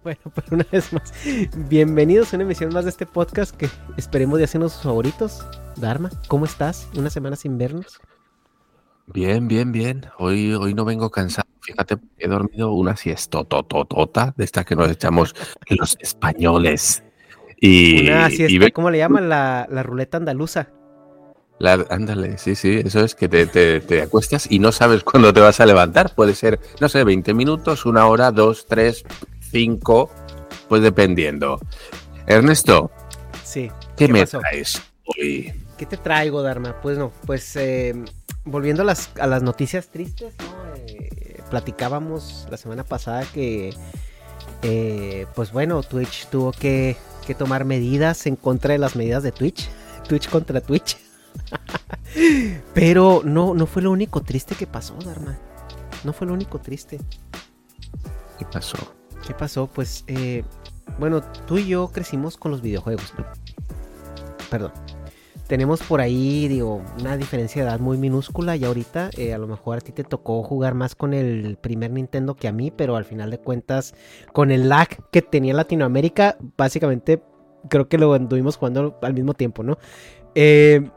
Bueno, pues una vez más, bienvenidos a una emisión más de este podcast que esperemos de hacernos sus favoritos. Dharma, ¿cómo estás? Una semana sin vernos. Bien, bien, bien. Hoy, hoy no vengo cansado. Fíjate, he dormido una siesta tototota de esta que nos echamos los españoles. Y, Una siesta, y ve- ¿cómo le llaman? La, la ruleta andaluza. la- ándale, sí, sí, eso es que te, te- te acuestas y no sabes cuándo te vas a levantar. Puede ser, no sé, 20 minutos, una hora, dos, tres, cinco, pues dependiendo. Ernesto, Sí. ¿qué, me pasó? traes hoy? ¿Qué te traigo, Dharma? Pues no, pues eh, volviendo a las, a las noticias tristes, ¿no? Eh, platicábamos la semana pasada que, eh, pues bueno, Twitch tuvo que, que tomar medidas en contra de las medidas de Twitch. Twitch contra Twitch. Pero no, no fue lo único triste que pasó, Dharma. No fue lo único triste. ¿Qué pasó? ¿Qué pasó? Pues, eh, bueno, tú y yo crecimos con los videojuegos. Perdón. Tenemos por ahí, digo, una diferencia de edad muy minúscula y ahorita eh, a lo mejor a ti te tocó jugar más con el primer Nintendo que a mí, pero al final de cuentas, con el lag que tenía Latinoamérica, básicamente creo que lo anduvimos jugando al mismo tiempo, ¿no? Eh,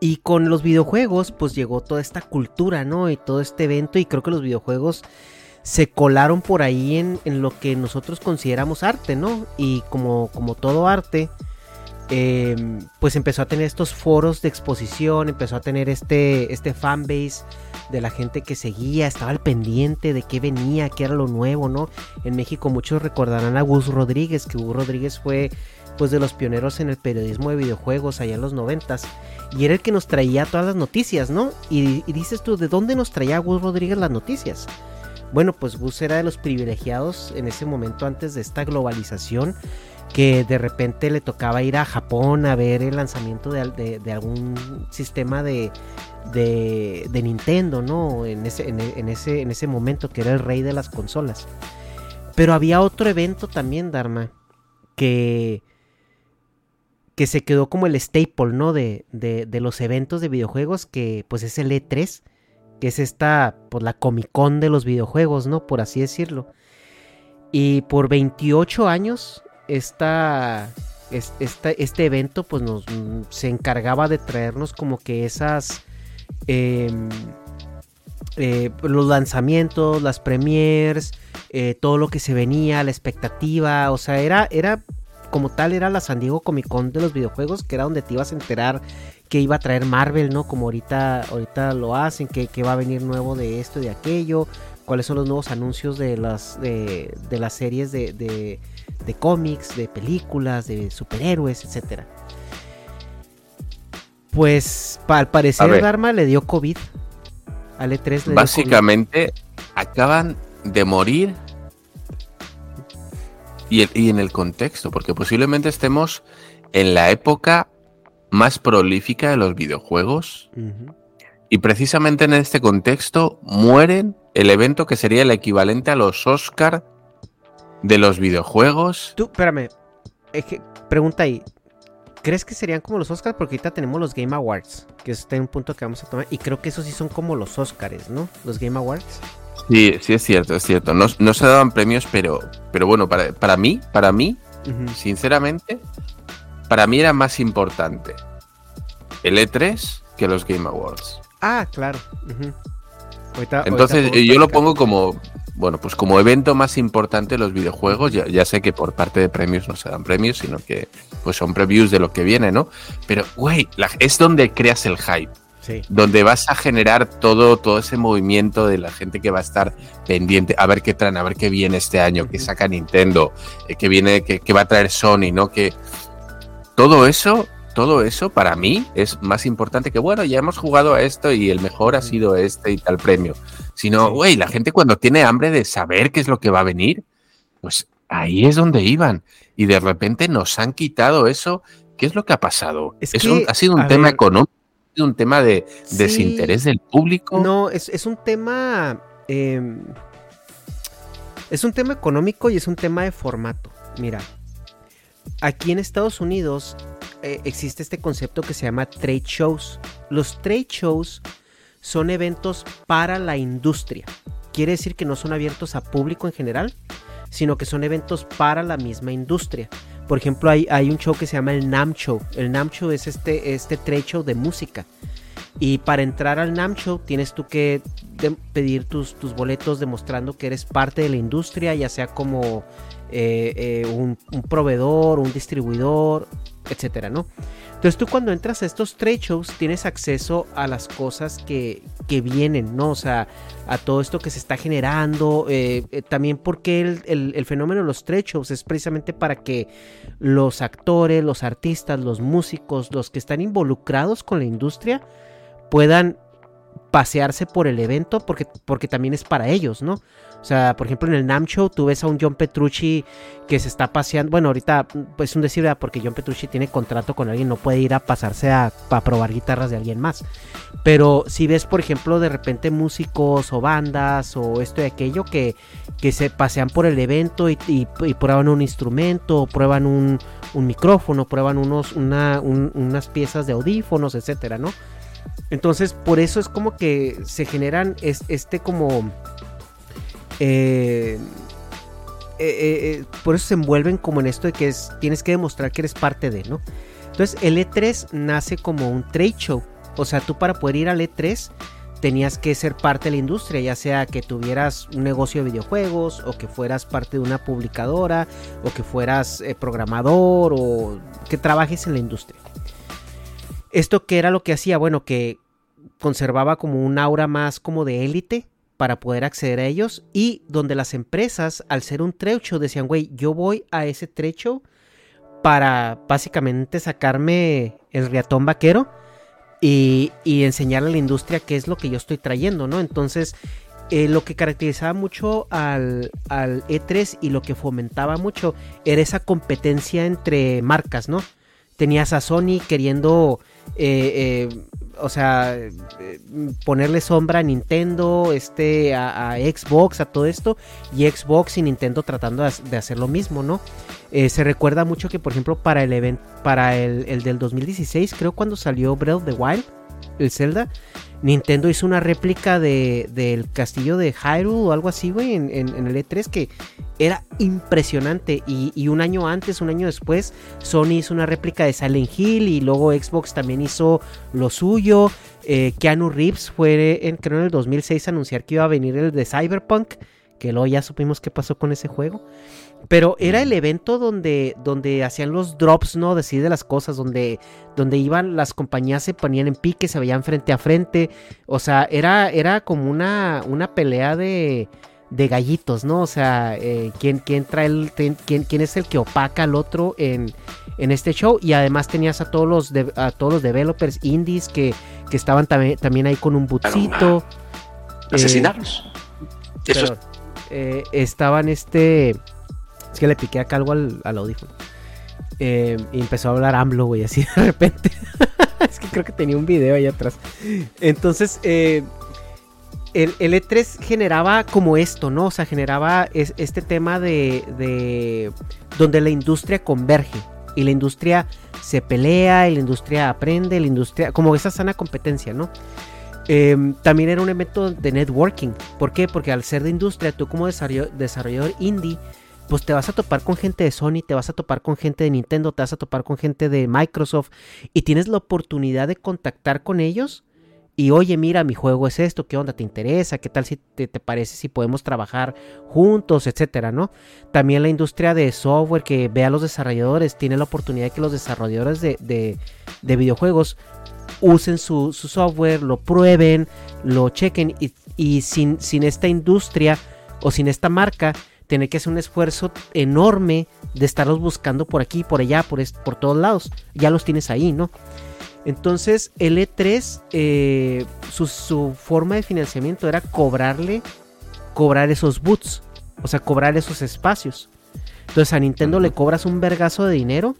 y con los videojuegos, pues llegó toda esta cultura, ¿no? Y todo este evento. Y creo que los videojuegos se colaron por ahí en, en lo que nosotros consideramos arte, ¿no? Y como, como todo arte, eh, pues empezó a tener estos foros de exposición, empezó a tener este, este fanbase de la gente que seguía, estaba al pendiente de qué venía, qué era lo nuevo, ¿no? En México muchos recordarán a Gus Rodríguez, que Gus Rodríguez fue pues de los pioneros en el periodismo de videojuegos allá en los noventas y era el que nos traía todas las noticias, ¿no? Y, y dices tú, ¿de dónde nos traía Gus Rodríguez las noticias? Bueno, pues Gus era de los privilegiados en ese momento antes de esta globalización que de repente le tocaba ir a Japón a ver el lanzamiento de, al- de- de algún sistema de, de, de Nintendo, ¿no? En ese, en ese, en ese momento que era el rey de las consolas. Pero había otro evento también, Dharma, que, que se quedó como el staple, ¿no? De, de, de los eventos de videojuegos, que pues es el E3, que es esta, pues la Comic Con de los videojuegos, ¿no? Por así decirlo. Y por 28 años, esta, es- esta- este evento, pues nos mm, se encargaba de traernos como que esas... em, eh, los lanzamientos, las premiers, eh, todo lo que se venía, la expectativa, o sea, era, era como tal, era la San Diego Comic Con de los videojuegos, que era donde te ibas a enterar que iba a traer Marvel, ¿no? Como ahorita, ahorita lo hacen, que, que va a venir nuevo de esto y de aquello, cuáles son los nuevos anuncios de las, de, de las series de, de, de cómics, de películas, de superhéroes, etcétera. Pues pa- al parecer. Dharma le dio COVID. Al E3 le dio COVID. Básicamente acaban de morir y, el- y en el contexto, porque posiblemente estemos en la época más prolífica de los videojuegos. Y precisamente en este contexto mueren el evento que sería el equivalente a los Oscar de los videojuegos. Tú, espérame. Es que, pregunta ahí. ¿Crees que serían como los Oscars? Porque ahorita tenemos los Game Awards, que es un punto que vamos a tomar. Y creo que esos sí son como los Oscars, ¿no? Los Game Awards. Sí, sí es cierto, es cierto. No, no se daban premios, pero, pero bueno, para, para mí, para mí, sinceramente, para mí era más importante el E3 que los Game Awards. Ah, claro. ahorita Entonces eh, yo lo pongo como, bueno, pues como evento más importante de los videojuegos. Ya, ya sé que por parte de premios no se dan premios, sino que pues son previews de lo que viene, ¿no? Pero, güey, es donde creas el hype. Sí. donde vas a generar todo, todo ese movimiento de la gente que va a estar pendiente, a ver qué traen, a ver qué viene este año, qué Ujú. saca Nintendo, eh, qué viene, qué, qué va a traer Sony, ¿no? Que todo eso, todo eso para mí es más importante que, bueno, ya hemos jugado a esto y el mejor ha sido este y tal premio. Sino, güey, la gente cuando tiene hambre de saber qué es lo que va a venir, pues ahí es donde iban. Y de repente nos han quitado eso. ¿Qué es lo que ha pasado? Es Es que, un- ha sido un tema ver, económico, ha sido un tema de Sí. desinterés del público. No, es, es un tema. em, es un tema económico y es un tema de formato. Mira, aquí en Estados Unidos eh, existe este concepto que se llama trade shows. Los trade shows son eventos para la industria. Quiere decir que no son abiertos a público en general, sino que son eventos para la misma industria. Por ejemplo, hay, hay un show que se llama el NAM Show. El NAM Show es este, este trade show de música. Y para entrar al NAM Show tienes tú que pedir tus, tus boletos demostrando que eres parte de la industria, ya sea como eh, eh, un, proveedor, un distribuidor, etcétera, ¿no? Entonces tú cuando entras a estos trade shows tienes acceso a las cosas que, que vienen, ¿no? O sea, a todo esto que se está generando. eh, también porque el, el- el fenómeno de los trade shows es precisamente para que los actores, los artistas, los músicos, los que están involucrados con la industria puedan pasearse por el evento porque, porque también es para ellos, ¿no? O sea, por ejemplo, en el NAM Show tú ves a un John Petrucci que se está paseando. Bueno, ahorita pues es un decir, ¿verdad? porque John Petrucci tiene contrato con alguien, no puede ir a pasarse a, probar guitarras de alguien más. Pero si ves, por ejemplo, de repente músicos o bandas o esto y aquello que, que se pasean por el evento y, prueban un instrumento, prueban un, micrófono, prueban unos, una- un- unas piezas de audífonos, etcétera, ¿no? Entonces, por eso es como que se generan es- este como... eh, eh, eh, por eso se envuelven como en esto de que es, tienes que demostrar que eres parte de, ¿no? Entonces, el E3 nace como un trade show. O sea, tú para poder ir al E3 tenías que ser parte de la industria, ya sea que tuvieras un negocio de videojuegos o que fueras parte de una publicadora o que fueras programador o que trabajes en la industria. Esto que era lo que hacía, bueno, que conservaba como un aura más como de élite para poder acceder a ellos y donde las empresas al ser un trecho decían, güey, yo voy a ese trecho para básicamente sacarme el riatón vaquero y, y enseñarle a la industria qué es lo que yo estoy trayendo, ¿no? Entonces, eh, lo que caracterizaba mucho al, al E3 y lo que fomentaba mucho era esa competencia entre marcas, ¿no? Tenías a Sony queriendo, eh, eh, o sea, ponerle sombra a Nintendo, este, a, Xbox, a todo esto, y Xbox y Nintendo tratando de, ha- de hacer lo mismo, ¿no? Eh, se recuerda mucho que, por ejemplo, para el evento, para el del 2016, creo cuando salió Breath of the Wild, el Zelda, Nintendo hizo una réplica de, del castillo de Hyrule o algo así, güey, en, el E3 que era impresionante. Y, un año antes, un año después, Sony hizo una réplica de Silent Hill y luego Xbox también hizo lo suyo. Eh, Keanu Reeves fue, en, creo en el 2006, a anunciar que iba a venir el de Cyberpunk, que luego ya supimos qué pasó con ese juego. Pero era el evento donde, donde hacían los drops, ¿no? Decir de las cosas, donde, donde iban las compañías, se ponían en pique, se veían frente a frente. O sea, era, era como una, una pelea de, de gallitos, ¿no? O sea, eh, ¿quién, quién trae el, quién, quién es el que opaca al otro en, en este show. Y además tenías a todos los, de- a todos los developers indies que, que estaban también, también ahí con un butzito. Eh, Asesinarlos. Eso. Eh, estaban este. Es que le piqué acá algo al, al audífono. Eh, y empezó a hablar AMLO, güey, así de repente. es que creo que tenía un video ahí atrás. Entonces, eh, el, E3 generaba como esto, ¿no? O sea, generaba este tema de, de, donde la industria converge y la industria se pelea, y la industria aprende, la industria, como esa sana competencia, ¿no? Em, también era un evento de networking. ¿Por qué? Porque al ser de industria, tú como desarrollador indie, pues te vas a topar con gente de Sony, te vas a topar con gente de Nintendo, te vas a topar con gente de Microsoft y tienes la oportunidad de contactar con ellos y oye, mira, mi juego es esto, ¿qué onda? ¿Te interesa? ¿Qué tal si te, parece si podemos trabajar juntos, etcétera, ¿no? También la industria de software que ve a los desarrolladores, tiene la oportunidad de que los desarrolladores de, videojuegos usen su, software, lo prueben, lo chequen y, sin, sin esta industria o sin esta marca, tener que hacer un esfuerzo enorme de estarlos buscando por aquí, por allá, por, por todos lados. Ya los tienes ahí, ¿no? Entonces el E3, eh, su, forma de financiamiento era cobrarle, cobrar esos boots, o sea, cobrar esos espacios. Entonces a Nintendo le cobras un vergazo de dinero,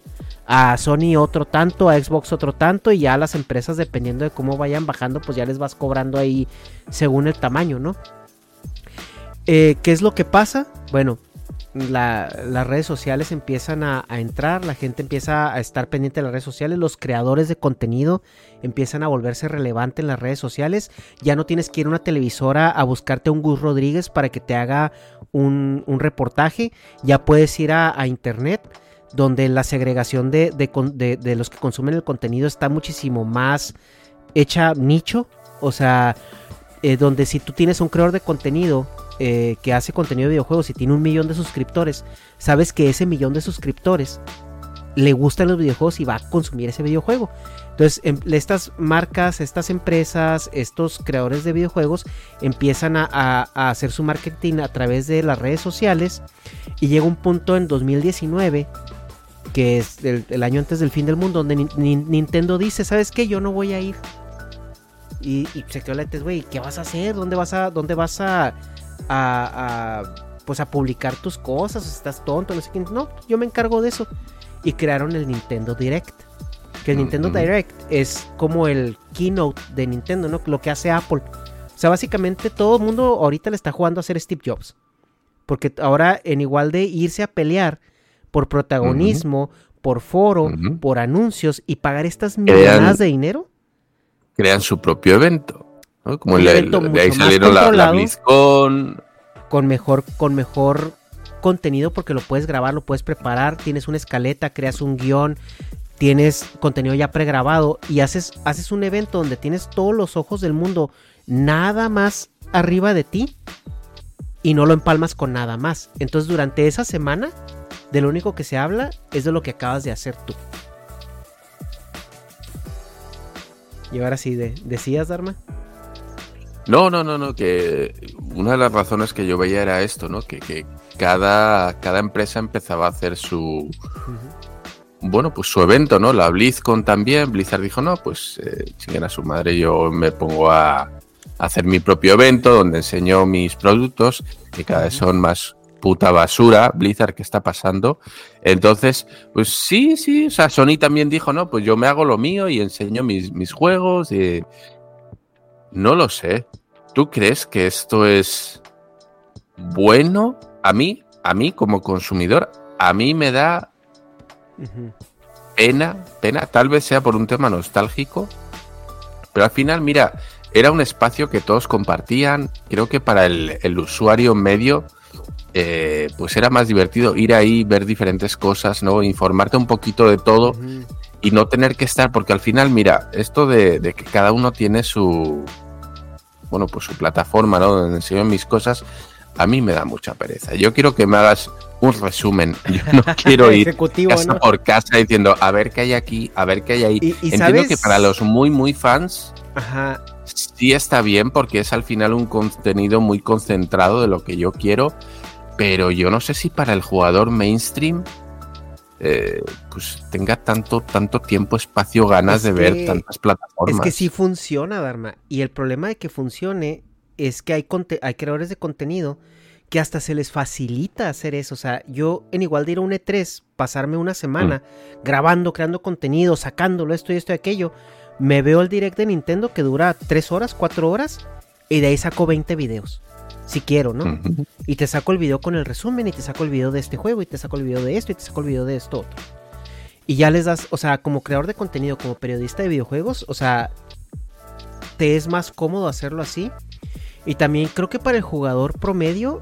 a Sony otro tanto, a Xbox otro tanto, y ya a las empresas, dependiendo de cómo vayan bajando, pues ya les vas cobrando ahí según el tamaño, ¿no? Eh, ¿Qué es lo que pasa? Bueno, las redes sociales empiezan a, entrar, la gente empieza a estar pendiente de las redes sociales, los creadores de contenido empiezan a volverse relevantes en las redes sociales. Ya no tienes que ir a una televisora a buscarte un Gus Rodríguez para que te haga un, reportaje, ya puedes ir a, internet donde la segregación de, de, los que consumen el contenido está muchísimo más hecha nicho, o sea, eh, donde si tú tienes un creador de contenido eh, que hace contenido de videojuegos y tiene un millón de suscriptores, sabes que ese millón de suscriptores le gustan los videojuegos y va a consumir ese videojuego. Entonces, em, estas marcas, estas empresas, estos creadores de videojuegos empiezan a, hacer su marketing a través de las redes sociales y llega un punto en 2019 que es el, año antes del fin del mundo, donde Nintendo dice, ¿sabes qué? Yo no voy a ir. Y, se quedó la güey, ¿qué vas a hacer? ¿Dónde vas a, dónde vas a, a, pues a publicar tus cosas, estás tonto, no sé qué. No, yo me encargo de eso. Y crearon el Nintendo Direct. Que el Nintendo Direct es como el keynote de Nintendo, ¿no? Lo que hace Apple. O sea, básicamente todo el mundo ahorita le está jugando a ser Steve Jobs. Porque ahora, en igual de irse a pelear por protagonismo, por foro, por anuncios y pagar estas millonadas de dinero, crean su propio evento. Como el, de ahí salieron la, la BlizzCon. Con mejor, con mejor contenido porque lo puedes grabar, lo puedes preparar, tienes una escaleta, creas un guion, tienes contenido ya pregrabado y haces, haces un evento donde tienes todos los ojos del mundo nada más arriba de ti y no lo empalmas con nada más. Entonces durante esa semana de lo único que se habla es de lo que acabas de hacer tú. Y ahora sí, de, ¿decías, Dharma? No, no, no, no, que una de las razones que yo veía era esto, ¿no? Que, cada, cada empresa empezaba a hacer su... Bueno, pues su evento, ¿no? La BlizzCon también. Blizzard dijo, no, pues eh, a su madre, yo me pongo a, hacer mi propio evento donde enseño mis productos, que cada vez son más puta basura, Blizzard, ¿qué está pasando? Entonces, pues sí, sí, o sea, Sony también dijo, no, pues yo me hago lo mío y enseño mis, mis juegos y no lo sé. ¿Tú crees que esto es bueno? A mí, a mí como consumidor, a mí me da pena, pena, tal vez sea por un tema nostálgico, pero al final, mira, era un espacio que todos compartían, creo que para el, usuario medio, eh, pues era más divertido ir ahí, ver diferentes cosas, ¿no? Informarte un poquito de todo y no tener que estar, porque al final, mira, esto de que cada uno tiene su, bueno, pues su plataforma, ¿no? Donde enseño mis cosas, a mí me da mucha pereza. Yo quiero que me hagas un resumen. Yo no quiero ir casa por casa diciendo, a ver qué hay aquí, a ver qué hay ahí. Entiendo que para los muy, muy fans, sí está bien porque es al final un contenido muy concentrado de lo que yo quiero, pero yo no sé si para el jugador mainstream eh, pues tenga tanto, tanto tiempo, espacio, ganas de ver tantas plataformas. Es que sí funciona, Dharma. Y el problema de que funcione es que hay, hay creadores de contenido que hasta se les facilita hacer eso. O sea, yo en igual de ir a un E3, pasarme una semana mm. grabando, creando contenido, sacándolo, esto y esto y aquello, me veo el direct de Nintendo que dura 3 horas, 4 horas, y de ahí saco 20 videos. Si quiero, ¿no? Y te saco el video con el resumen, y te saco el video de este juego, y te saco el video de esto, y te saco el video de esto otro. Y ya les das, o sea, como creador de contenido, como periodista de videojuegos, o sea, te es más cómodo hacerlo así. Y también creo que para el jugador promedio,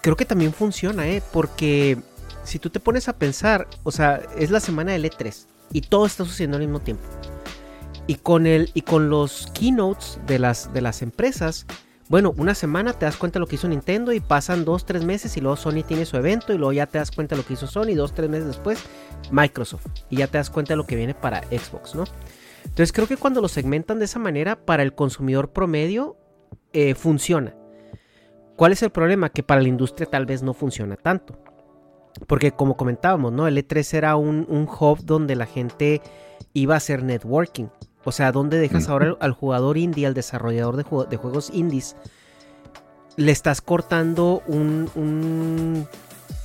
creo que también funciona, ¿eh? Porque si tú te pones a pensar, o sea, es la semana del E3 y todo está sucediendo al mismo tiempo. Y con, el, y con los keynotes de las, de las empresas, bueno, una semana te das cuenta de lo que hizo Nintendo y pasan dos, tres meses y luego Sony tiene su evento y luego ya te das cuenta de lo que hizo Sony, dos, tres meses después Microsoft y ya te das cuenta de lo que viene para Xbox, ¿no? Entonces creo que cuando lo segmentan de esa manera para el consumidor promedio eh, funciona. ¿Cuál es el problema? Que para la industria tal vez no funciona tanto. Porque como comentábamos, ¿no? El E3 era un, un hub donde la gente iba a hacer networking. O sea, donde dejas ahora al, al jugador indie, al desarrollador de, de juegos indies, le estás cortando un, un-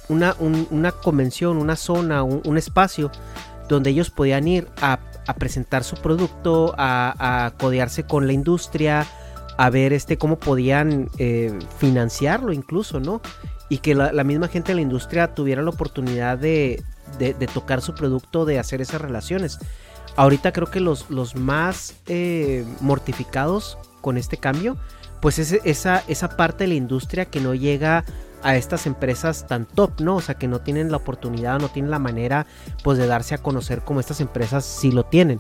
una, un- una convención, una zona, un, un espacio donde ellos podían ir a, a presentar su producto, a, a codearse con la industria, a ver este cómo podían eh, financiarlo incluso, ¿no? Y que la, la misma gente de la industria tuviera la oportunidad de, de- de tocar su producto, de hacer esas relaciones. Ahorita creo que los, los más eh, mortificados con este cambio, pues es esa, esa parte de la industria que no llega a estas empresas tan top, ¿no? O sea, que no tienen la oportunidad, no tienen la manera, pues, de darse a conocer como estas empresas sí lo tienen.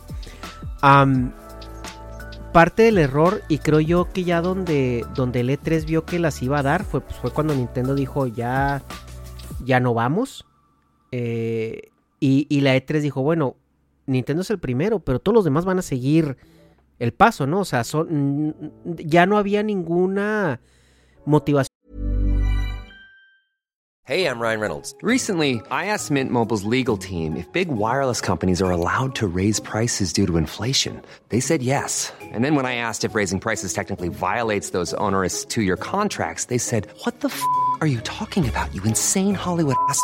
Parte del error, y creo yo que ya donde, donde el E3 vio que las iba a dar, fue, pues, fue cuando Nintendo dijo, ya, ya no vamos. Eh, y, y la E3 dijo, bueno, Nintendo es el primero, pero todos los demás van a seguir el paso, ¿no? O sea, son, ya no había ninguna motivación. Hey, I'm Ryan Reynolds. Recently, I asked Mint Mobile's legal team if big wireless companies are allowed to raise prices due to inflation. They said yes. And then when I asked if raising prices technically violates those onerous two year contracts, they said, What the f are you talking about, you insane Hollywood ass?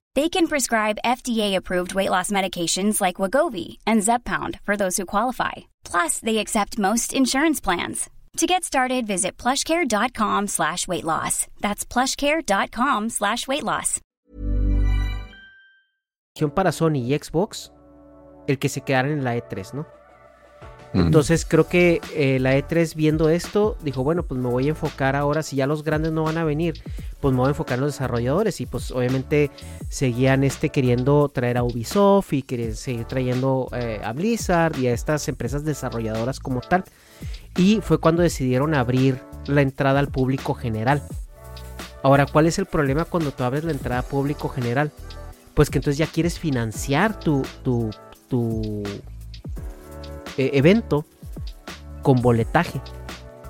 They can prescribe FDA-approved weight loss medications like Wagovi and Zepbound for those who qualify. Plus, they accept most insurance plans. To get started, visit plushcare.com slash weight loss. That's plushcare.com slash weight loss. para Sony y Xbox el que se quedaran en la E3, ¿no? Entonces creo que eh, la E3 viendo esto dijo, bueno, pues me voy a enfocar ahora, si ya los grandes no van a venir, pues me voy a enfocar en los desarrolladores y pues obviamente seguían este queriendo traer a Ubisoft y querían seguir trayendo eh, a Blizzard y a estas empresas desarrolladoras como tal. Y fue cuando decidieron abrir la entrada al público general. Ahora, ¿cuál es el problema cuando tú abres la entrada al público general? Pues que entonces ya quieres financiar tu, tu eh, evento con boletaje.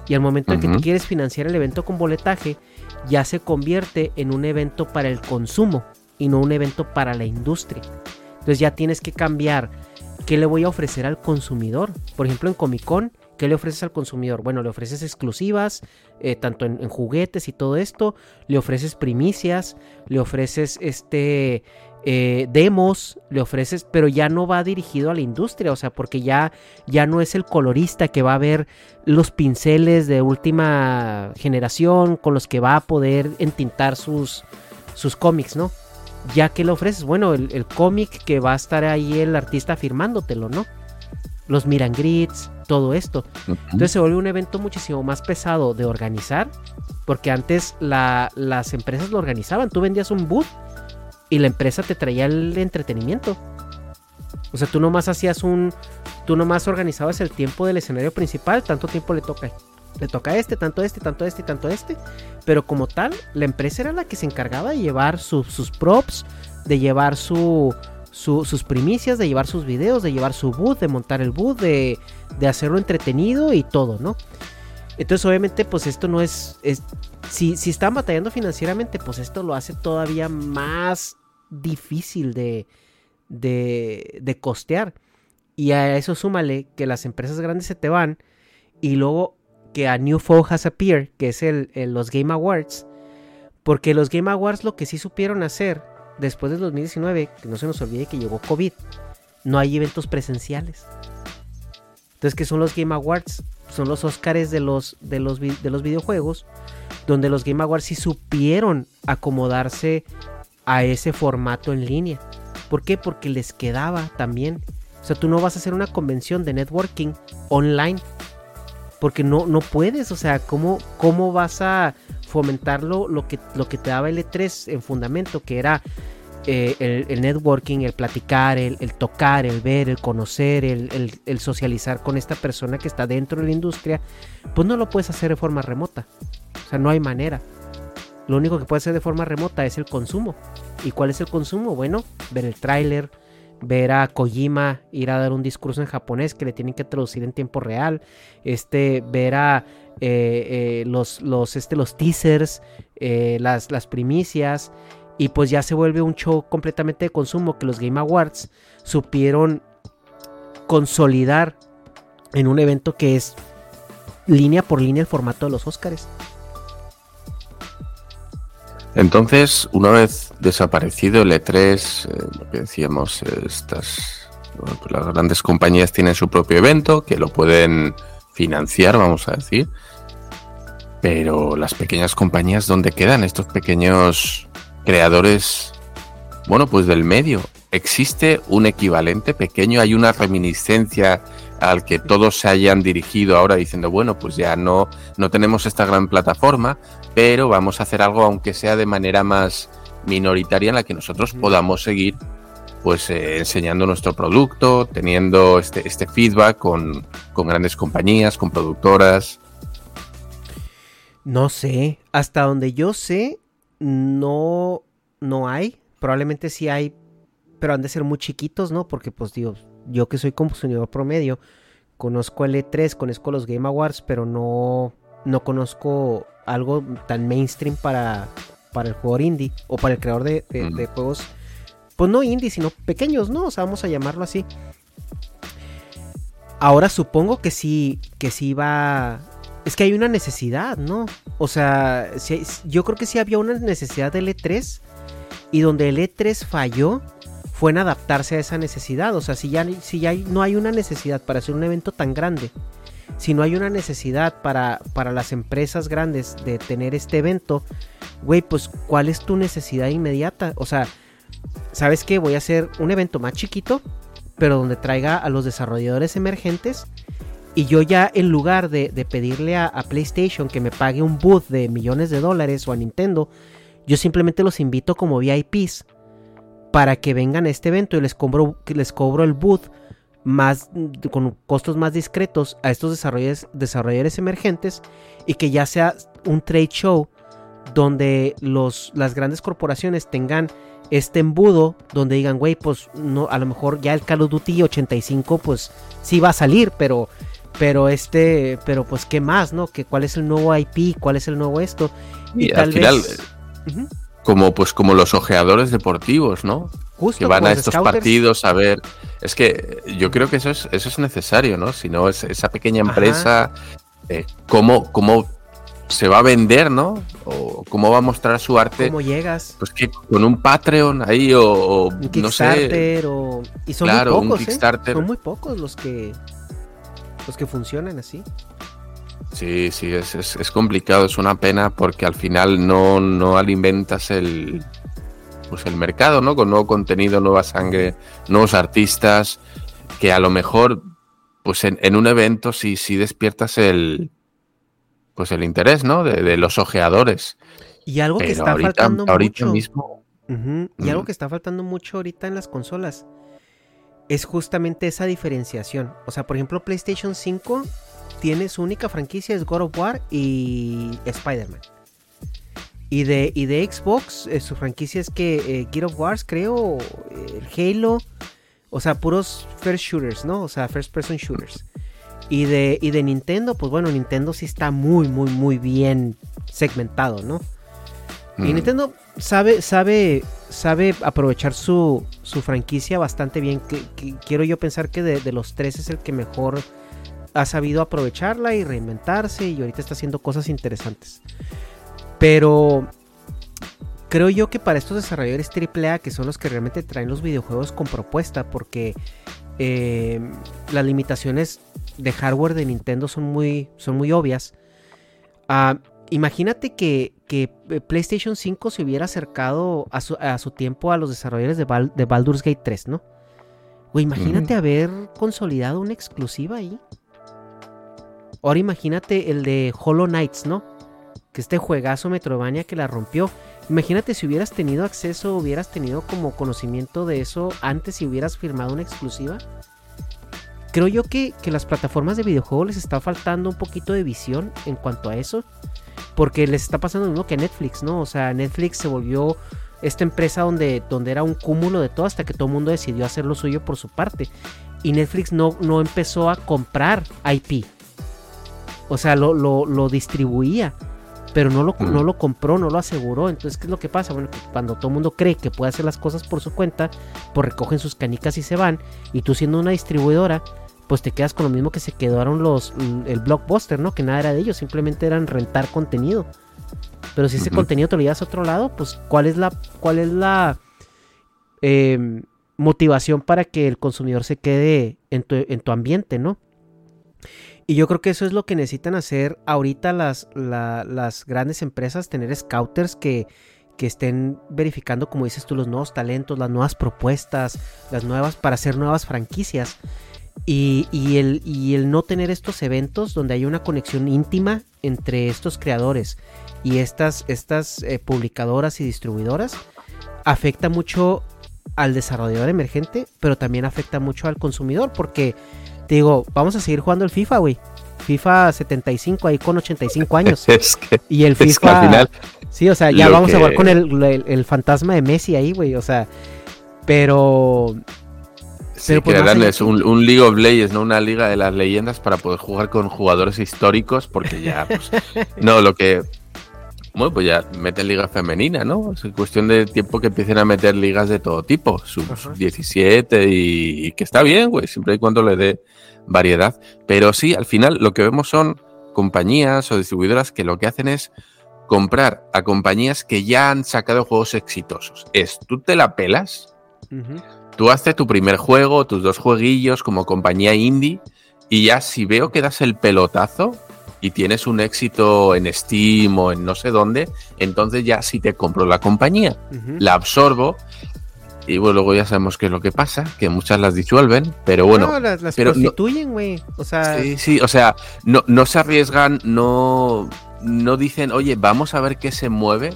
Y al momento en que tú quieres financiar el evento con boletaje, ya se convierte en un evento para el consumo y no un evento para la industria. Entonces ya tienes que cambiar qué le voy a ofrecer al consumidor. Por ejemplo, en Comic Con, ¿qué le ofreces al consumidor? Bueno, le ofreces exclusivas, eh, tanto en, en juguetes y todo esto, le ofreces primicias, le ofreces este eh, demos, le ofreces, pero ya no va dirigido a la industria, o sea, porque ya, ya no es el colorista que va a ver los pinceles de última generación con los que va a poder entintar sus, sus cómics, ¿no? Ya que le ofreces, bueno, el, el cómic que va a estar ahí el artista firmándotelo, ¿no? Los miran grits, todo esto. Entonces se vuelve un evento muchísimo más pesado de organizar, porque antes la- las empresas lo organizaban, tú vendías un boot y la empresa te traía el entretenimiento. O sea, tú nomás hacías un, tú nomás organizabas el tiempo del escenario principal, tanto tiempo le toca, le toca a este, tanto este, tanto a este tanto este, pero como tal, la empresa era la que se encargaba de llevar su- sus props, de llevar su, sus primicias, de llevar sus videos, de llevar su boot, de montar el boot, de, de hacerlo entretenido y todo, ¿no? Entonces, obviamente, pues esto no es. es si, si están batallando financieramente, pues esto lo hace todavía más difícil de, de, de costear. Y a eso súmale que las empresas grandes se te van. Y luego que a New Fall Has Appeared, que es el, los Game Awards. Porque los Game Awards lo que sí supieron hacer después del 2019, que no se nos olvide que llegó COVID, no hay eventos presenciales. Entonces, ¿qué son los Game Awards? Son los Oscars de los, de los, de los videojuegos, donde los Game Awards sí supieron acomodarse a ese formato en línea. ¿Por qué? Porque les quedaba también. O sea, tú no vas a hacer una convención de networking online. Porque no, no puedes. O sea, ¿cómo, cómo vas a fomentarlo lo que, lo que te daba el E3 en fundamento? Que era eh, el, networking, el platicar, el, tocar, el ver, el conocer, el, el, socializar con esta persona que está dentro de la industria. Pues no lo puedes hacer de forma remota. O sea, no hay manera. Lo único que puede hacer de forma remota es el consumo. ¿Y cuál es el consumo? Bueno, ver el tráiler, ver a Kojima ir a dar un discurso en japonés que le tienen que traducir en tiempo real, este, ver a eh, eh, los, los, este, los teasers, eh, las, las primicias, y pues ya se vuelve un show completamente de consumo que los Game Awards supieron consolidar en un evento que es línea por línea el formato de los Oscars. Entonces, una vez desaparecido el E3, eh, lo que decíamos, estas pues las grandes compañías tienen su propio evento que lo pueden financiar, vamos a decir. Pero las pequeñas compañías, ¿dónde quedan estos pequeños creadores? Bueno, pues del medio. ¿Existe un equivalente pequeño? ¿Hay una reminiscencia al que todos se hayan dirigido ahora diciendo, bueno, pues ya no, no tenemos esta gran plataforma, pero vamos a hacer algo aunque sea de manera más minoritaria en la que nosotros podamos seguir pues eh, enseñando nuestro producto, teniendo este, este feedback con, con, grandes compañías, con productoras. No sé, hasta donde yo sé, no, no hay. Probablemente sí hay, pero han de ser muy chiquitos, ¿no? Porque pues digo, yo que soy consumidor promedio, conozco el E3, conozco los Game Awards, pero no, no conozco algo tan mainstream para, para el jugador indie o para el creador de, juegos, pues no indie, sino pequeños, ¿no? O sea, vamos a llamarlo así. Ahora supongo que sí, que sí va... Es que hay una necesidad, ¿no? O sea, yo creo que sí había una necesidad del E3 y donde el E3 falló fue en adaptarse a esa necesidad. O sea, si ya, si ya no hay una necesidad para hacer un evento tan grande si no hay una necesidad para, para las empresas grandes de tener este evento, güey, pues ¿cuál es tu necesidad inmediata? O sea, ¿sabes qué? Voy a hacer un evento más chiquito, pero donde traiga a los desarrolladores emergentes. Y yo ya en lugar de, pedirle a, PlayStation que me pague un booth de millones de dólares o a Nintendo, yo simplemente los invito como VIPs para que vengan a este evento y les cobro, les cobro el booth más con costos más discretos a estos desarrolladores, desarrolladores emergentes y que ya sea un trade show donde los, las grandes corporaciones tengan este embudo donde digan, güey, pues no, a lo mejor ya el Call of Duty 85 pues sí va a salir, pero pero este, pero pues qué más, ¿no? Que cuál es el nuevo IP, cuál es el nuevo esto y, tal al final, como pues como los ojeadores deportivos, ¿no? que van a estos partidos a ver. Es que yo creo que eso es, eso es necesario, ¿no? Si no, es esa pequeña empresa, eh, ¿cómo, ¿cómo, se va a vender, ¿no? O cómo va a mostrar su arte. ¿Cómo llegas? Pues que con un Patreon ahí o, un Kickstarter o... Y son muy pocos, un ¿eh? Kickstarter. Son muy pocos los que, los que funcionan así. Sí, sí, es, es, complicado, es una pena porque al final no, no alimentas el, pues el mercado, ¿no? Con nuevo contenido, nueva sangre, nuevos artistas, que a lo mejor, pues en, un evento sí, sí despiertas el, pues el interés, ¿no? De, los ojeadores. Y algo que está faltando ahorita mismo. Y algo que está faltando mucho ahorita en las consolas es justamente esa diferenciación. O sea, por ejemplo, PlayStation 5 tiene su única franquicia es God of War y Spider-Man. Y de, y de Xbox, eh, su franquicia es que eh, Gear of Wars, creo, el Halo, o sea, puros first shooters, ¿no? O sea, first person shooters. Y de, y de Nintendo, pues bueno, Nintendo sí está muy, muy, muy bien segmentado, ¿no? Y. Nintendo sabe, sabe, sabe aprovechar su, su franquicia bastante bien. Que, que- quiero yo pensar que de, de los tres es el que mejor ha sabido aprovecharla y reinventarse y ahorita está haciendo cosas interesantes. Pero creo yo que para estos desarrolladores AAA, que son los que realmente traen los videojuegos con propuesta, porque eh, las limitaciones de hardware de Nintendo son muy, son muy obvias. Ah, imagínate que, que, eh, PlayStation 5 se hubiera acercado a su, a su tiempo a los desarrolladores de, Bal- de Baldur's Gate 3, ¿no? Güey, imagínate haber consolidado una exclusiva ahí. Ahora imagínate el de Hollow Knights, ¿no? Que este juegazo Metroidvania que la rompió. Imagínate si hubieras tenido acceso, hubieras tenido como conocimiento de eso antes y hubieras firmado una exclusiva. Creo yo que, que las plataformas de videojuegos les está faltando un poquito de visión en cuanto a eso. Porque les está pasando lo mismo que Netflix, ¿no? O sea, Netflix se volvió esta empresa donde, donde era un cúmulo de todo hasta que todo el mundo decidió hacer lo suyo por su parte. Y Netflix no, no empezó a comprar IP. O sea, lo, lo, lo distribuía. Pero no lo, Mm. no lo compró, no lo aseguró. Entonces, ¿qué es lo que pasa? Bueno, que cuando todo el mundo cree que puede hacer las cosas por su cuenta, pues recogen sus canicas y se van. Y tú siendo una distribuidora, pues te quedas con lo mismo que se quedaron los el blockbuster, ¿no? Que nada era de ellos, simplemente eran rentar contenido. Pero si ese contenido te lo llevas a otro lado, pues ¿cuál es la, cuál es la eh, motivación para que el consumidor se quede en tu, en tu ambiente, ¿no? Y yo creo que eso es lo que necesitan hacer ahorita las, la- las grandes empresas, tener scouters que, que estén verificando, como dices tú, los nuevos talentos, las nuevas propuestas, las nuevas para hacer nuevas franquicias. Y, y el, y el no tener estos eventos donde hay una conexión íntima entre estos creadores y estas, estas eh, publicadoras y distribuidoras afecta mucho al desarrollador emergente, pero también afecta mucho al consumidor porque, te digo, vamos a seguir jugando el FIFA, güey. FIFA 75 ahí con 85 años. Es que, Y el es que FIFA... al final Sí, o sea, ya vamos a jugar con el, el- el fantasma de Messi ahí, güey. O sea, pero... sí, Pero pues, más crearán allá es que- un, un League of Legends, ¿no? Una liga de las leyendas para poder jugar con jugadores históricos, porque ya, pues, no, lo que. Bueno, pues ya meten liga femenina, ¿no? Es cuestión de tiempo que empiecen a meter ligas de todo tipo, sub Ajá. 17 y, y que está bien, güey, siempre y cuando le dé variedad. Pero sí, al final lo que vemos son compañías o distribuidoras que lo que hacen es comprar a compañías que ya han sacado juegos exitosos. Es, tú te la pelas, tú haces tu primer juego, tus dos jueguillos como compañía indie, y ya si veo que das el pelotazo y tienes un éxito en Steam o en no sé dónde, entonces ya sí te compro la compañía, la absorbo. Y bueno, luego ya sabemos qué es lo que pasa, que muchas las disuelven, pero bueno, No, las, las pero no- prostituyen, güey. O sea, Sí, sí, o sea, no, no se arriesgan, no, no dicen, oye, vamos a ver qué se mueve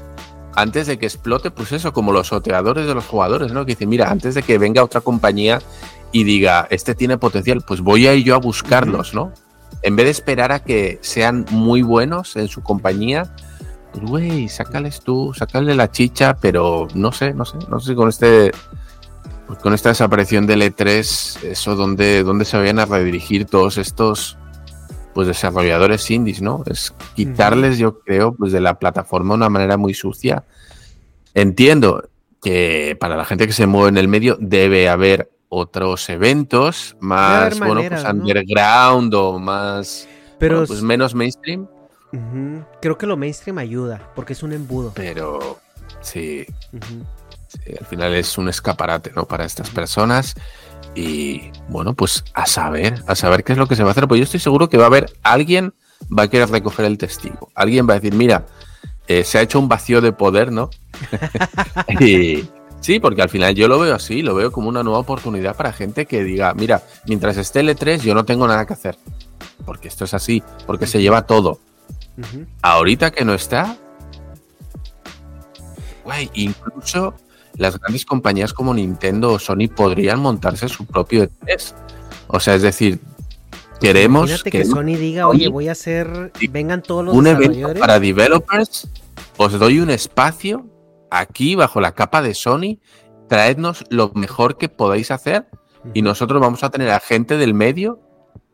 antes de que explote, pues eso, como los oteadores de los jugadores, ¿no? Que dicen, mira, antes de que venga otra compañía y diga, este tiene potencial, pues voy a ir yo a buscarlos, ¿no? En vez de esperar a que sean muy buenos en su compañía, pues güey, sácales tú, sácale la chicha, pero no sé, no sé, no sé si con este pues con esta desaparición del E3, eso donde, donde se vayan a redirigir todos estos pues desarrolladores indies, ¿no? Es quitarles, yo creo, pues de la plataforma de una manera muy sucia. Entiendo que para la gente que se mueve en el medio debe haber otros eventos más, bueno, maneras, pues ¿no? underground o más, pero bueno, pues menos mainstream, creo que lo mainstream ayuda, porque es un embudo. pero sí, al final es un escaparate, ¿no? Para estas personas. Y bueno, pues a saber, a saber qué es lo que se va a hacer. Pues yo estoy seguro que va a haber alguien, va a querer recoger el testigo. Alguien va a decir, mira, eh, se ha hecho un vacío de poder, ¿no? y sí, porque al final yo lo veo así, lo veo como una nueva oportunidad para gente que diga, mira, mientras esté el E3 yo no tengo nada que hacer. Porque esto es así, porque se lleva todo. Ahorita que no está, güey, incluso las grandes compañías como Nintendo o Sony podrían montarse su propio E3. O sea, es decir, queremos, Imagínate que Sony diga, oye, voy a hacer, vengan todos los un evento para developers os doy un espacio aquí bajo la capa de Sony, traednos lo mejor que podáis hacer y nosotros vamos a tener a gente del medio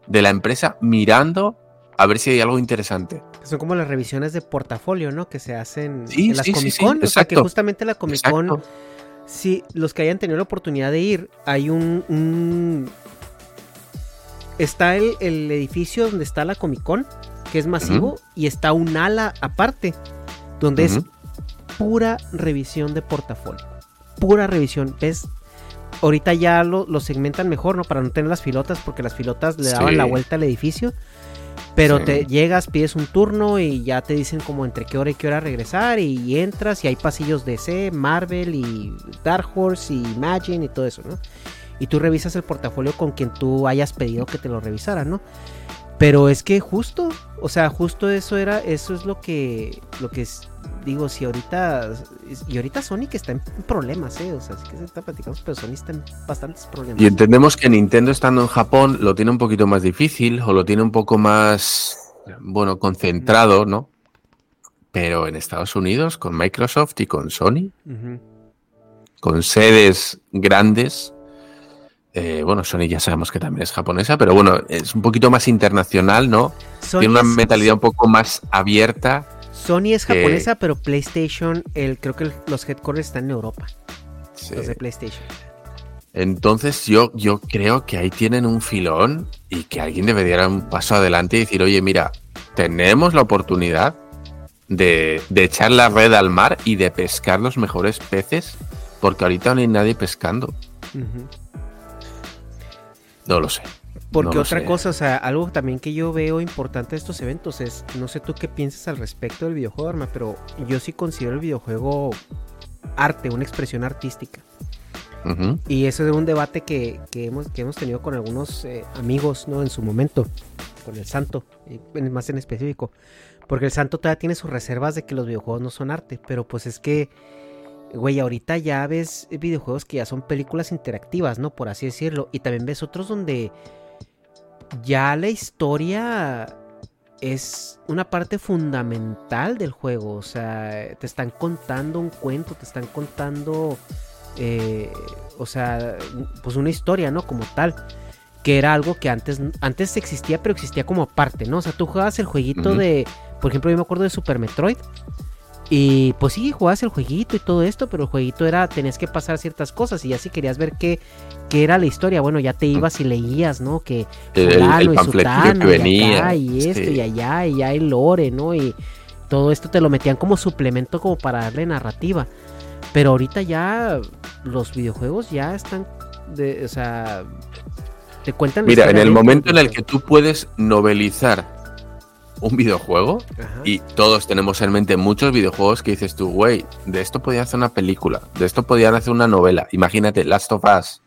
de la empresa mirando a ver si hay algo interesante. Son como las revisiones de portafolio, ¿no? Que se hacen Sí, en las sí, sí, Comic sí, Con. o sea, que justamente la Comic Con, Exacto. sí, los que hayan tenido la oportunidad de ir, hay un... un- Está el, el edificio donde está la Comic Con, que es masivo, y está un ala aparte, donde es. Pura revisión de portafolio. Pura revisión. ¿Ves? Ahorita ya lo, lo segmentan mejor, ¿no? Para no tener las filotas, porque las filotas le daban Sí. la vuelta al edificio. Pero Sí. te llegas, pides un turno y ya te dicen como entre qué hora y qué hora regresar y, entras y hay pasillos DC, Marvel y Dark Horse y Imagine y todo eso, ¿no? Y tú revisas el portafolio con quien tú hayas pedido que te lo revisara, ¿no? Pero es que justo, o sea, justo eso era, eso es lo que, lo que es, digo, si ahorita, y ahorita Sonic está en problemas, ¿eh? O sea, sí que se está platicando, pero Sony está en bastantes problemas. Y entendemos que Nintendo estando en Japón lo tiene un poquito más difícil o lo tiene un poco más, bueno, concentrado, ¿no? Pero en Estados Unidos, con Microsoft y con Sony, con sedes grandes, eh, bueno, Sony ya sabemos que también es japonesa, pero bueno, es un poquito más internacional, ¿no? Sony tiene una mentalidad un poco más abierta. Sony es japonesa, pero PlayStation, el, creo que el- los headquarters están en Europa, Sí. los de PlayStation. Entonces yo, yo creo que ahí tienen un filón y que alguien debería dar un paso adelante y decir, oye, mira, tenemos la oportunidad de, de echar la red al mar y de pescar los mejores peces, porque ahorita no hay nadie pescando. No lo sé. Porque No otra sé. cosa, o sea, algo también que yo veo importante de estos eventos es, no sé tú qué piensas al respecto del videojuego, Arma, pero yo sí considero el videojuego arte, una expresión artística. Y eso es un debate que, que hemos, que hemos tenido con algunos eh, amigos, ¿no? En su momento, con el Santo, eh, más en específico. Porque el Santo todavía tiene sus reservas de que los videojuegos no son arte, pero pues es que, güey, ahorita ya ves videojuegos que ya son películas interactivas, ¿no? Por así decirlo. Y también ves otros donde ya la historia es una parte fundamental del juego. O sea, te están contando un cuento, te están contando, eh, o sea, pues una historia, ¿no? Como tal. Que era algo que antes, antes existía, pero existía como aparte, ¿no? O sea, tú jugabas el jueguito de, por ejemplo, yo me acuerdo de Super Metroid. Y pues sí, jugabas el jueguito y todo esto, pero el jueguito era, tenías que pasar ciertas cosas y ya si querías ver qué, qué era la historia, bueno, ya te ibas y leías, ¿no? Que fulano y sutano que y venía, acá y esto sí. y allá y ya el lore, ¿no? Y todo esto te lo metían como suplemento como para darle narrativa. Pero ahorita ya los videojuegos ya están, de, o sea, te cuentan. Mira, en el momento en el que tú puedes novelizar un videojuego, Ajá. y todos tenemos en mente muchos videojuegos que dices tú, güey, de esto podían hacer una película, de esto podían hacer una novela. Imagínate, Last of Us,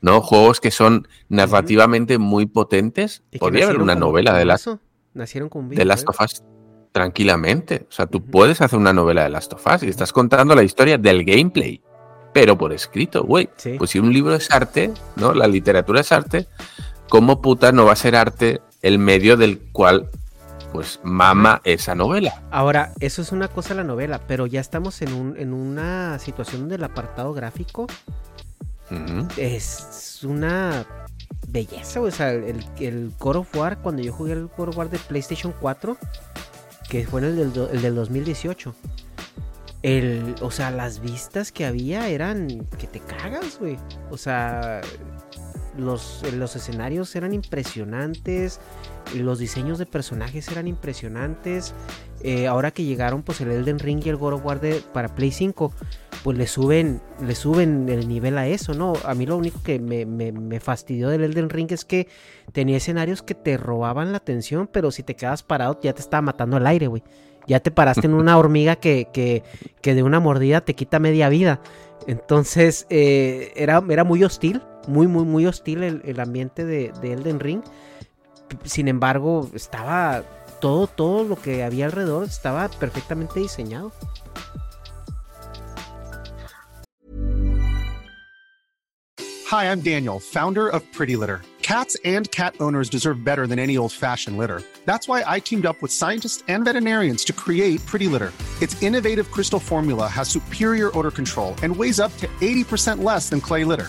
¿no? Juegos que son narrativamente muy potentes. Podría haber una novela de Last, Nacieron con un de Last of. Us tranquilamente. O sea, tú puedes hacer una novela de Last of Us y estás contando la historia del gameplay, pero por escrito, güey. Sí. Pues si un libro es arte, ¿no? La literatura es arte, ¿cómo puta no va a ser arte el medio del cual pues mama esa novela? Ahora, eso es una cosa la novela, pero ya estamos en, un, en una situación donde el apartado gráfico es una belleza, o sea, el, el God of War, cuando yo jugué el God of War de PlayStation 4, que fue en el del, el del 2018, el, o sea, las vistas que había eran que te cagas, güey. O sea, los, los escenarios eran impresionantes, los diseños de personajes eran impresionantes. Eh, ahora que llegaron pues el Elden Ring y el God of War de- para Play 5, pues le suben, le suben el nivel a eso, ¿no? A mí lo único que me, me- me fastidió del Elden Ring es que tenía escenarios que te robaban la atención, pero si te quedas parado ya te estaba matando el aire, güey. Ya te paraste en una hormiga que, que, que de una mordida te quita media vida. Entonces eh, era, era muy hostil, muy, muy, muy hostil el, el ambiente de, de Elden Ring. Sin embargo, estaba todo, todo lo que había alrededor estaba perfectamente diseñado. Hi, I'm Daniel, founder of Pretty Litter. Cats and cat owners deserve better than any old fashioned litter. That's why I teamed up with scientists and veterinarians to create Pretty Litter. Its innovative crystal formula has superior odor control and weighs up to 80% less than clay litter.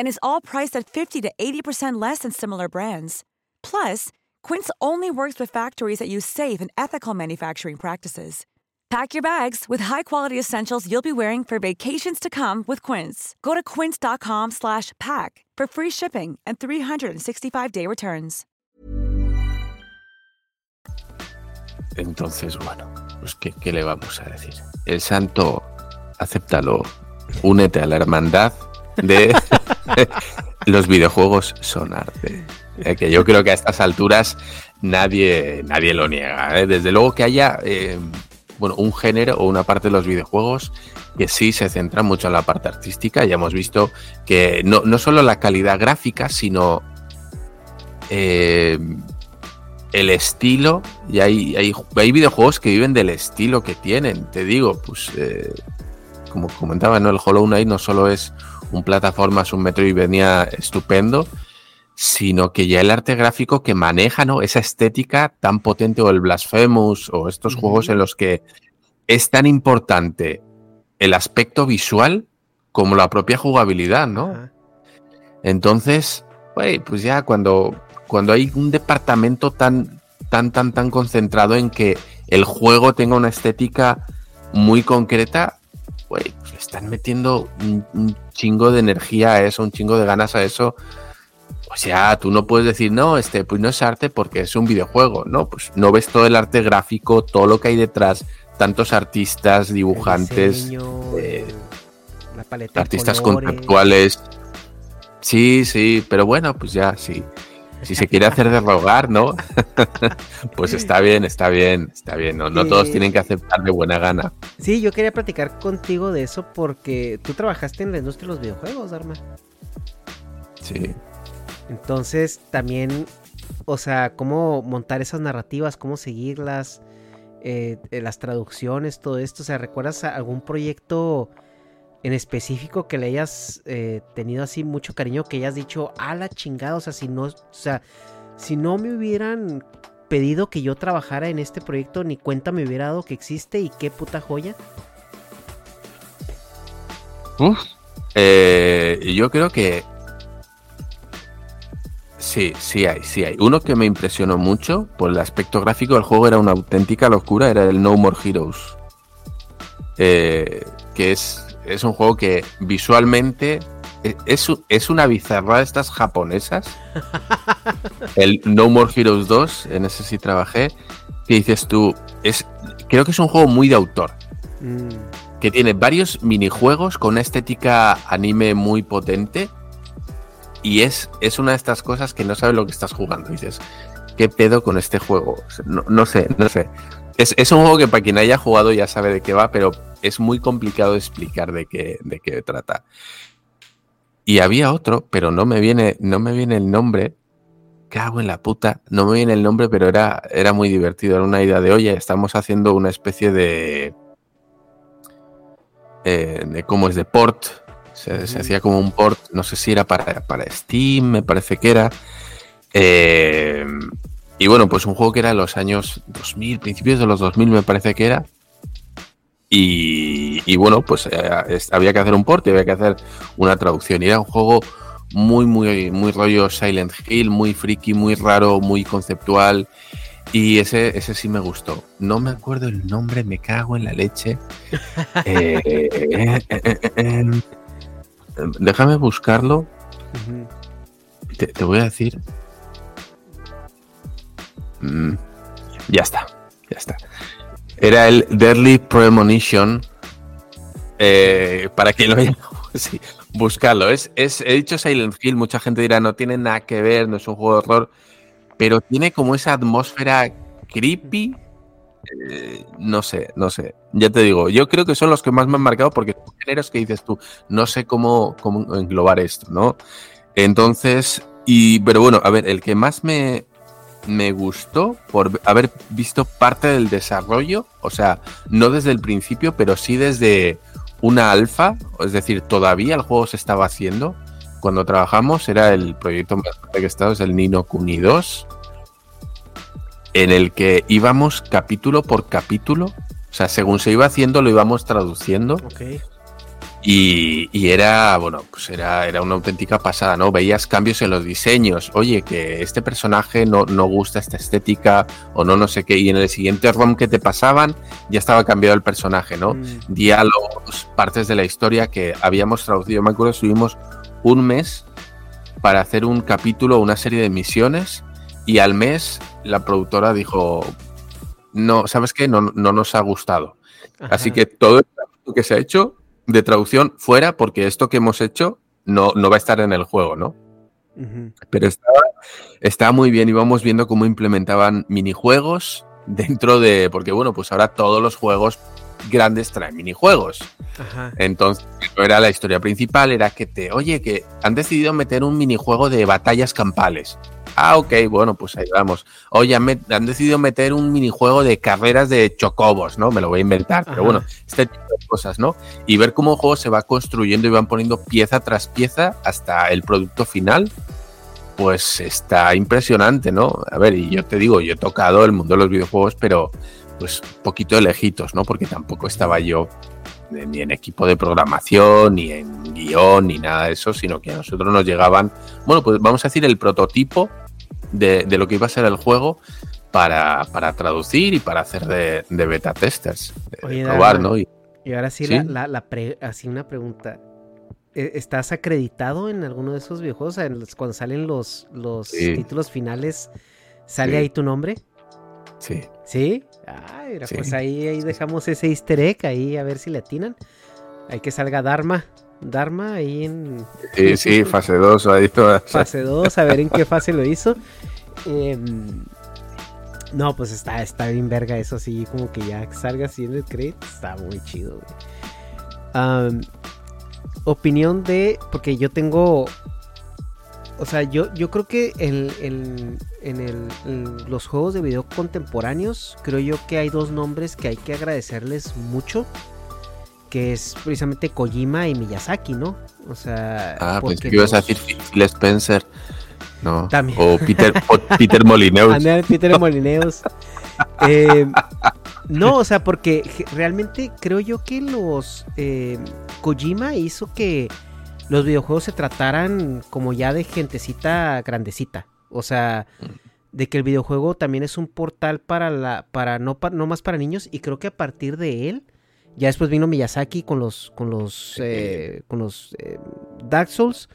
And is all priced at 50 to 80% less than similar brands. Plus, Quince only works with factories that use safe and ethical manufacturing practices. Pack your bags with high-quality essentials you'll be wearing for vacations to come with Quince. Go to quince.com/pack for free shipping and 365-day returns. Entonces, bueno, pues ¿qué, ¿qué, le vamos a decir? El santo, acéptalo, únete a la hermandad de los videojuegos son arte. Eh, que yo creo que a estas alturas nadie, nadie lo niega. ¿eh? Desde luego que haya eh, bueno, un género o una parte de los videojuegos que sí se centra mucho en la parte artística. Ya hemos visto que no, no solo la calidad gráfica, sino el estilo. Y hay, hay, hay, videojuegos que viven del estilo que tienen. Te digo, pues como comentaba, ¿no? el Hollow Knight no solo es un plataforma, es un venía estupendo, sino que ya el arte gráfico que maneja ¿no? esa estética tan potente o el Blasphemous o estos juegos en los que es tan importante el aspecto visual como la propia jugabilidad, ¿no? Entonces, pues ya cuando, cuando hay un departamento tan, tan, tan, tan concentrado en que el juego tenga una estética muy concreta, pues le están metiendo un, un chingo de energía a eso, un chingo de ganas a eso o sea, tú no puedes decir, no, este, pues no es arte porque es un videojuego, ¿no? Pues no ves todo el arte gráfico, todo lo que hay detrás, tantos artistas, dibujantes, diseño, eh, la artistas conceptuales. Sí, sí, pero bueno, pues ya, sí. Si se quiere hacer de rogar, ¿no? pues está bien, está bien, está bien. No, no todos tienen que aceptar de buena gana. Sí, yo quería platicar contigo de eso porque tú trabajaste en la industria de los videojuegos, Arma. Sí. Entonces, también, o sea, cómo montar esas narrativas, cómo seguirlas, eh, las traducciones, todo esto. O sea, ¿recuerdas algún proyecto en específico que le hayas eh, tenido así mucho cariño, que hayas dicho, a la chingada? O sea, si no, o sea, si no me hubieran pedido que yo trabajara en este proyecto, ni cuenta me hubiera dado que existe y qué puta joya. Eh, yo creo que Sí, sí hay, sí hay. Uno que me impresionó mucho por el aspecto gráfico del juego era una auténtica locura, era el No More Heroes. Eh, que es, es un juego que visualmente e, es, es una bizarra de estas japonesas. el No More Heroes 2, en ese sí trabajé. Que dices tú, es, creo que es un juego muy de autor. Mm. Que tiene varios minijuegos con una estética anime muy potente y es, es una de estas cosas que no sabes lo que estás jugando. dices, ¿qué pedo con este juego? No, sé, no sé. Es, es, un juego que para quien haya jugado ya sabe de qué va, pero es muy complicado explicar de qué, de qué trata. Y había otro, pero no me viene, no me viene el nombre. Cago en la puta. No me viene el nombre, pero era, era muy divertido. Era una idea de, oye, estamos haciendo una especie de. Eh, de cómo es de port se, hacía como un port, no sé si era para, para Steam, me parece que era. Eh, y bueno, pues un juego que era de los años 2000, principios de los 2000 me parece que era. Y, bueno, pues eh, había que hacer un port y había que hacer una traducción. Y era un juego muy, muy, muy rollo Silent Hill, muy friki, muy raro, muy conceptual. Y ese, ese sí me gustó. No me acuerdo el nombre, me cago en la leche. Eh, eh, déjame buscarlo. te, voy a decir. Mm, ya está, ya está. Era el Deadly Premonition. para quien lo haya sí, buscarlo. Es, es, he dicho Silent Hill, mucha gente dirá no tiene nada que ver, no es un juego de horror pero tiene como esa atmósfera creepy. Eh, no sé, no sé. Ya te digo, yo creo que son los que más me han marcado porque son géneros que dices tú, no sé cómo, cómo englobar esto, ¿no? Entonces, y, pero bueno, a ver, el que más me, me gustó por haber visto parte del desarrollo, o sea, no desde el principio, pero sí desde una alfa, es decir, todavía el juego se estaba haciendo, cuando trabajamos era el proyecto más grande que estaba, es el Nino Kuni 2, en el que íbamos capítulo por capítulo, o sea, según se iba haciendo lo íbamos traduciendo. Y, era, bueno, pues era, era una auténtica pasada, ¿no? Veías cambios en los diseños. Oye, que este personaje no, no gusta esta estética o no, no sé qué. Y en el siguiente ROM que te pasaban, ya estaba cambiado el personaje, ¿no? Mm. Diálogos, partes de la historia que habíamos traducido. Me acuerdo, subimos un mes para hacer un capítulo, una serie de misiones y al mes la productora dijo, no, ¿sabes qué? No, no nos ha gustado. Así que todo lo que se ha hecho de traducción fuera porque esto que hemos hecho no, no va a estar en el juego, ¿no? Pero estaba, estaba muy bien, íbamos viendo cómo implementaban minijuegos dentro de, porque bueno, pues ahora todos los juegos grandes traen minijuegos. Entonces, no era la historia principal, era que te, oye, que han decidido meter un minijuego de batallas campales. Ah, ok, bueno, pues ahí vamos. Oye, han, decidido meter un minijuego de carreras de chocobos, ¿no? Me lo voy a inventar, pero bueno, este tipo de cosas, ¿no? Y ver cómo el juego se va construyendo y van poniendo pieza tras pieza hasta el producto final, pues está impresionante, ¿no? A ver, y yo te digo, yo he tocado el mundo de los videojuegos, pero pues poquito de lejitos, ¿no? Porque tampoco estaba yo ni en equipo de programación, ni en guion, ni nada de eso, sino que a nosotros nos llegaban, bueno, pues vamos a decir el prototipo de, lo que iba a ser el juego para, traducir y para hacer de, beta testers, de, probar, ¿no? Y, ahora sí, La, la, así una pregunta. ¿E-, ¿Estás acreditado en alguno de esos videojuegos? cuando salen los, los títulos finales, ¿sale ahí tu nombre? Sí. ¿Sí? Ay, pues ahí, ahí dejamos ese easter egg, ahí a ver si le atinan. Hay que salga Dharma. Dharma ahí en... Sí, sí, fase 2 ahí toda. Fase 2, a ver en qué fase lo hizo. Em, no, pues está, está bien verga eso sí, como que ya salga así en el crédito, está muy chido. opinión de, porque yo tengo o sea, yo, yo creo que en, los juegos de video contemporáneos, creo yo que hay dos nombres que hay que agradecerles mucho. Que es precisamente Kojima y Miyazaki, ¿no? O sea. Ah, pues que ibas a decir Phil Spencer. No. O Peter, Peter Molineus. Peter Molineus. Eh, no, o sea, porque realmente creo yo que los. Eh, Kojima hizo que los videojuegos se trataran como ya de gentecita grandecita. O sea, de que el videojuego también es un portal para la, para no, no más para niños. Y creo que a partir de él, ya después vino Miyazaki con los, con los, eh, con los eh, Dark Souls.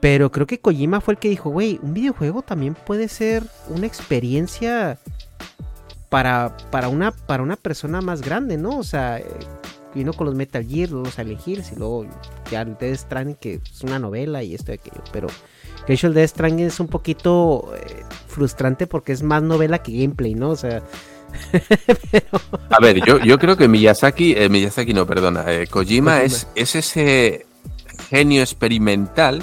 Pero creo que Kojima fue el que dijo, güey, un videojuego también puede ser una experiencia para, para, una, para una persona más grande, ¿no? O sea, vino con los Metal Gear, los elegir y luego ya el Death Stranding, que es una novela y esto y aquello. Pero de hecho el Death Stranding es un poquito eh, frustrante porque es más novela que gameplay, ¿no? O sea. A ver, yo, yo creo que Miyazaki, eh, Miyazaki no, perdona, eh, Kojima, Es, es ese genio experimental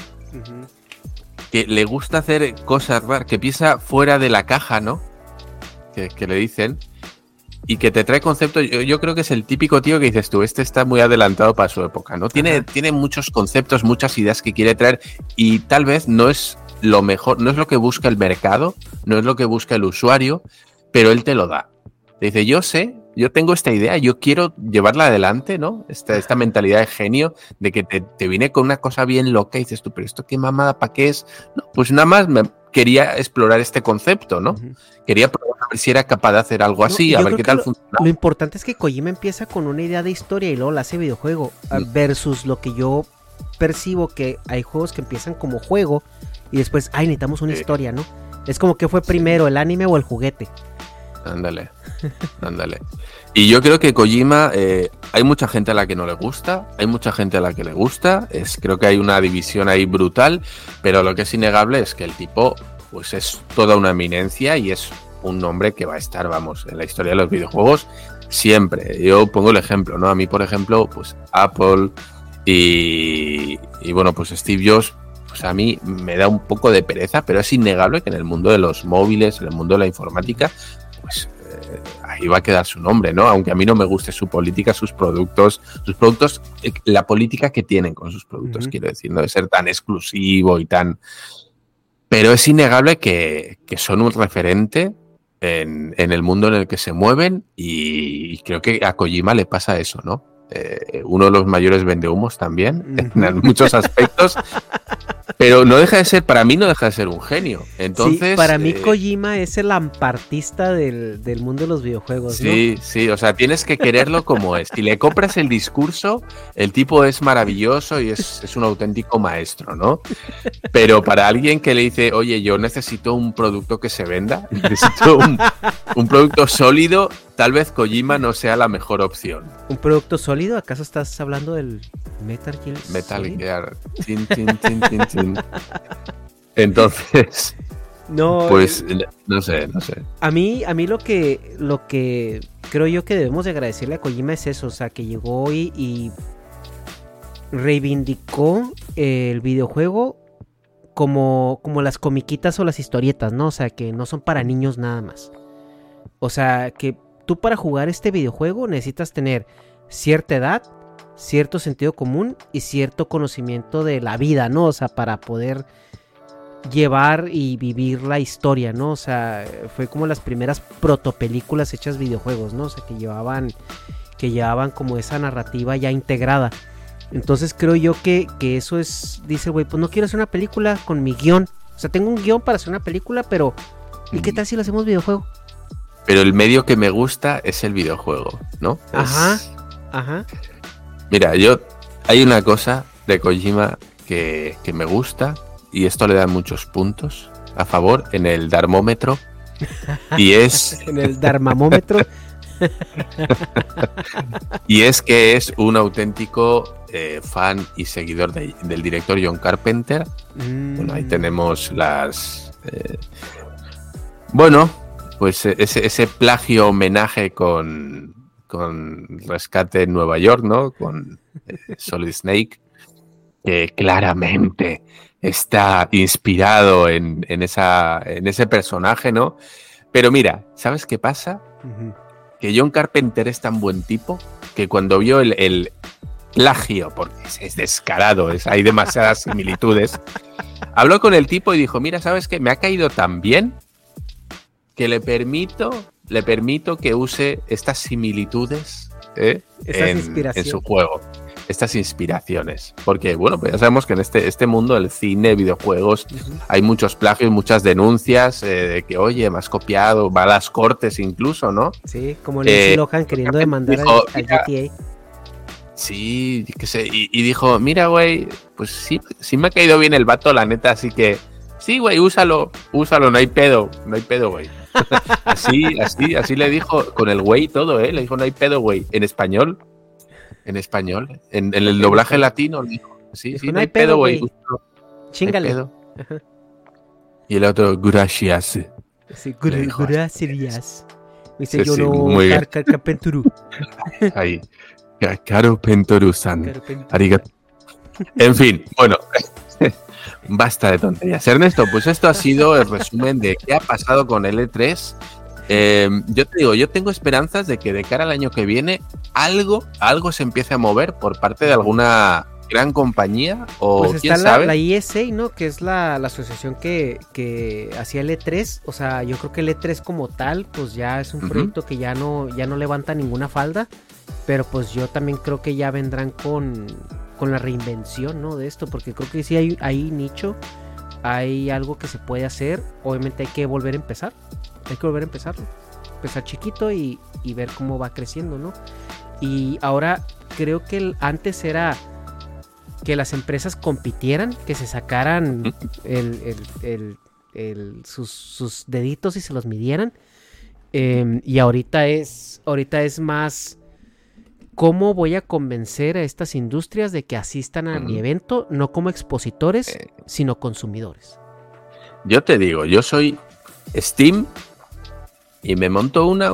que le gusta hacer cosas raras, que piensa fuera de la caja, ¿no? Que, que le dicen y que te trae conceptos. Yo, creo que es el típico tío que dices tú, este está muy adelantado para su época, ¿no? Tiene, tiene muchos conceptos, muchas ideas que quiere traer y tal vez no es lo mejor, no es lo que busca el mercado, no es lo que busca el usuario, pero él te lo da. Te dice, yo sé yo tengo esta idea, yo quiero llevarla adelante, ¿no? Esta, esta mentalidad de genio, de que te, te viene con una cosa bien loca y dices tú, pero esto qué mamada, ¿para qué es? No, pues nada más me quería explorar este concepto, ¿no? Quería probar ver si era capaz de hacer algo así, No, a ver qué tal lo, funciona. lo importante es que Kojima empieza con una idea de historia y luego la hace videojuego. ah, Mm. Versus lo que yo percibo que hay juegos que empiezan como juego y después, ay, necesitamos una Sí. historia, ¿no? Es como que fue primero, el anime o el juguete. Ándale, ándale. Y yo creo que Kojima, eh, hay mucha gente a la que no le gusta, hay mucha gente a la que le gusta, es, creo que hay una división ahí brutal, pero lo que es innegable es que el tipo, pues es toda una eminencia y es un nombre que va a estar, vamos, en la historia de los videojuegos siempre. Yo pongo el ejemplo, ¿no? A mí, por ejemplo, pues Apple y, y bueno, pues Steve Jobs, pues a mí me da un poco de pereza, pero es innegable que en el mundo de los móviles, en el mundo de la informática, pues eh, ahí va a quedar su nombre, ¿no? Aunque a mí no me guste su política, sus productos, sus productos, eh, la política que tienen con sus productos, quiero decir, no de ser tan exclusivo y tan... Pero es innegable que, que son un referente en, en el mundo en el que se mueven y creo que a Kojima le pasa eso, ¿no? Eh, uno de los mayores vendehumos también, en muchos aspectos, pero no deja de ser, para mí no deja de ser un genio. Entonces, sí, para mí eh, Kojima es el ampartista del, del mundo de los videojuegos, ¿no? Sí, sí, o sea, tienes que quererlo como es. Si le compras el discurso, el tipo es maravilloso y es, es un auténtico maestro, ¿no? Pero para alguien que le dice, oye, yo necesito un producto que se venda, necesito un, un producto sólido, tal vez Kojima no sea la mejor opción. ¿Un producto sólido? ¿Acaso estás hablando del Metal Gear Metal Solid? Gear. Tin, tin, tin, tin, tin. Entonces, No, pues, no sé, no sé. A mí, a mí lo que, lo que creo yo que debemos de agradecerle a Kojima es eso, o sea, que llegó y, y reivindicó el videojuego como, como las comiquitas o las historietas, ¿no? O sea, que no son para niños nada más. O sea, que tú para jugar este videojuego necesitas tener cierta edad, cierto sentido común y cierto conocimiento de la vida, ¿no? O sea, para poder llevar y vivir la historia, ¿no? O sea, fue como las primeras protopelículas hechas videojuegos, ¿no? O sea, que llevaban, que llevaban como esa narrativa ya integrada. Entonces creo yo que, que eso es, dice, güey, pues no quiero hacer una película con mi guion. O sea, tengo un guion para hacer una película, pero ¿y qué tal si lo hacemos videojuego? Pero el medio que me gusta es el videojuego, ¿no? Es- Ajá. Mira, yo hay una cosa de Kojima que, que me gusta y esto le da muchos puntos a favor en el darmómetro y es En el Dharmamómetro. y es que es un auténtico eh, fan y seguidor de- del director John Carpenter. Bueno, ahí Mm, tenemos las eh, bueno, pues eh, ese, ese plagio homenaje con con Rescate en Nueva York, ¿no? Con eh, Solid Snake, que claramente está inspirado en, en esa, en ese personaje, ¿no? Pero mira, ¿sabes qué pasa? Que John Carpenter es tan buen tipo que cuando vio el, el plagio, porque es, es descarado, es- hay demasiadas similitudes, habló con el tipo y dijo, mira, ¿sabes qué? Me ha caído tan bien que le permito, le permito que use estas similitudes ¿eh? En, su juego. Estas inspiraciones. Porque, bueno, pues ya sabemos que en este, este mundo, el cine, videojuegos, hay muchos plagios, muchas denuncias eh, de que, oye, me has copiado, va a las cortes incluso, ¿no? Sí, como Lindsay Eh, Lohan queriendo demandar al, dijo, al "Mira, GTA. Sí, qué sé. Y, y dijo, mira, güey, pues sí, sí me ha caído bien el vato, la neta, así que sí, güey, úsalo, úsalo, no hay pedo, no hay pedo, güey. así, así, así le dijo con el güey todo, ¿eh? Le dijo, no hay pedo, güey. En español, en español, en, en el doblaje latino, le dijo, sí, sí, no hay pedo, güey. no Chingale. pedo". Y el otro, gracias. Sí, dijo así. gracias. Dice Sí, yo sí, no car- car- carpenturu. Ahí. Ca- Caro Pentoru-san. En fin, bueno, basta de tonterías. Ernesto, pues esto ha sido el resumen de qué ha pasado con el E3. Eh, yo te digo, yo tengo esperanzas de que de cara al año que viene algo, algo se empiece a mover por parte de alguna gran compañía o Pues quién está la, sabe. la ISA, ¿no? Que es la, la asociación que, que hacía el E3. O sea, yo creo que el E3 como tal, pues ya es un proyecto que ya no, ya no levanta ninguna falda. Pero pues yo también creo que ya vendrán con, con la reinvención, ¿no? De esto. Porque creo que sí hay, hay nicho. Hay algo que se puede hacer. Obviamente hay que volver a empezar. Hay que volver a empezarlo. Empezar chiquito y, y ver cómo va creciendo, ¿no? Y ahora creo que el- antes era que las empresas compitieran, que se sacaran el- el- el- el- sus, sus deditos y se los midieran. Em, y ahorita es, ahorita es más cómo voy a convencer a estas industrias de que asistan a mi evento, no como expositores, Eh. sino consumidores. Yo te digo, yo soy Steam y me monto una,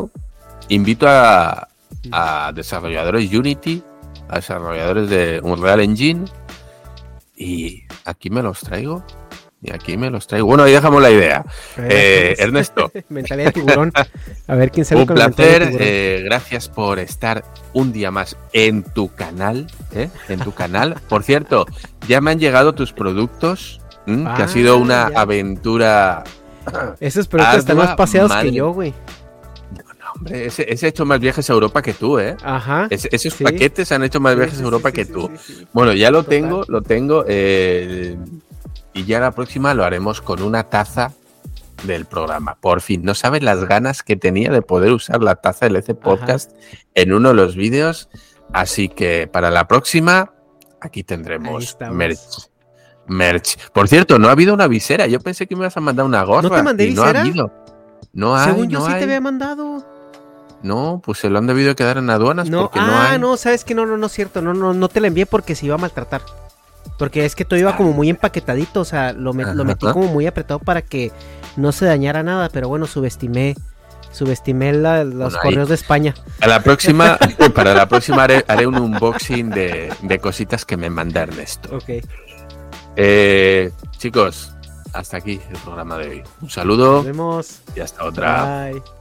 invito a, a desarrolladores Unity, a desarrolladores de Unreal Engine y aquí me los traigo. Y aquí me los traigo. Bueno, ahí dejamos la idea. Eh, Ernesto, mentalidad de tiburón. A ver quién sale un con placer. eh, gracias por estar un día más en tu canal. ¿eh? En tu canal. Por cierto, ya me han llegado tus productos. que ha sido Ah, una ya. aventura. Esos productos están más paseados que yo, güey. Hombre, ese, ese ha hecho más viajes a Europa que tú, ¿eh? Ajá. Esos sí. paquetes han hecho más viajes sí, a Europa que tú. Bueno, ya lo Total. tengo, lo tengo. eh, y ya la próxima lo haremos con una taza del programa. Por fin, no sabes las ganas que tenía de poder usar la taza del EC Podcast en uno de los vídeos. Así que para la próxima, aquí tendremos merch. Merch. Por cierto, no ha habido una visera. Yo pensé que me ibas a mandar una gorra. ¿No te mandé y No ha habido. No hay, Según yo no sí te había mandado. No, pues se lo han debido quedar en aduanas No, porque ah, no hay. no, sabes que no, no, no es cierto. No, no, no te la envié porque se iba a maltratar. Porque es que todo iba como muy empaquetadito, o sea, lo, me- lo metí como muy apretado para que no se dañara nada, pero bueno, subestimé, subestimé la- los Bueno, ahí- correos de España. A la próxima, para la próxima haré, haré un unboxing de, de cositas que me manda Ernesto. Ok. Eh, chicos, hasta aquí el programa de hoy. Un saludo Nos vemos. y hasta otra. Bye.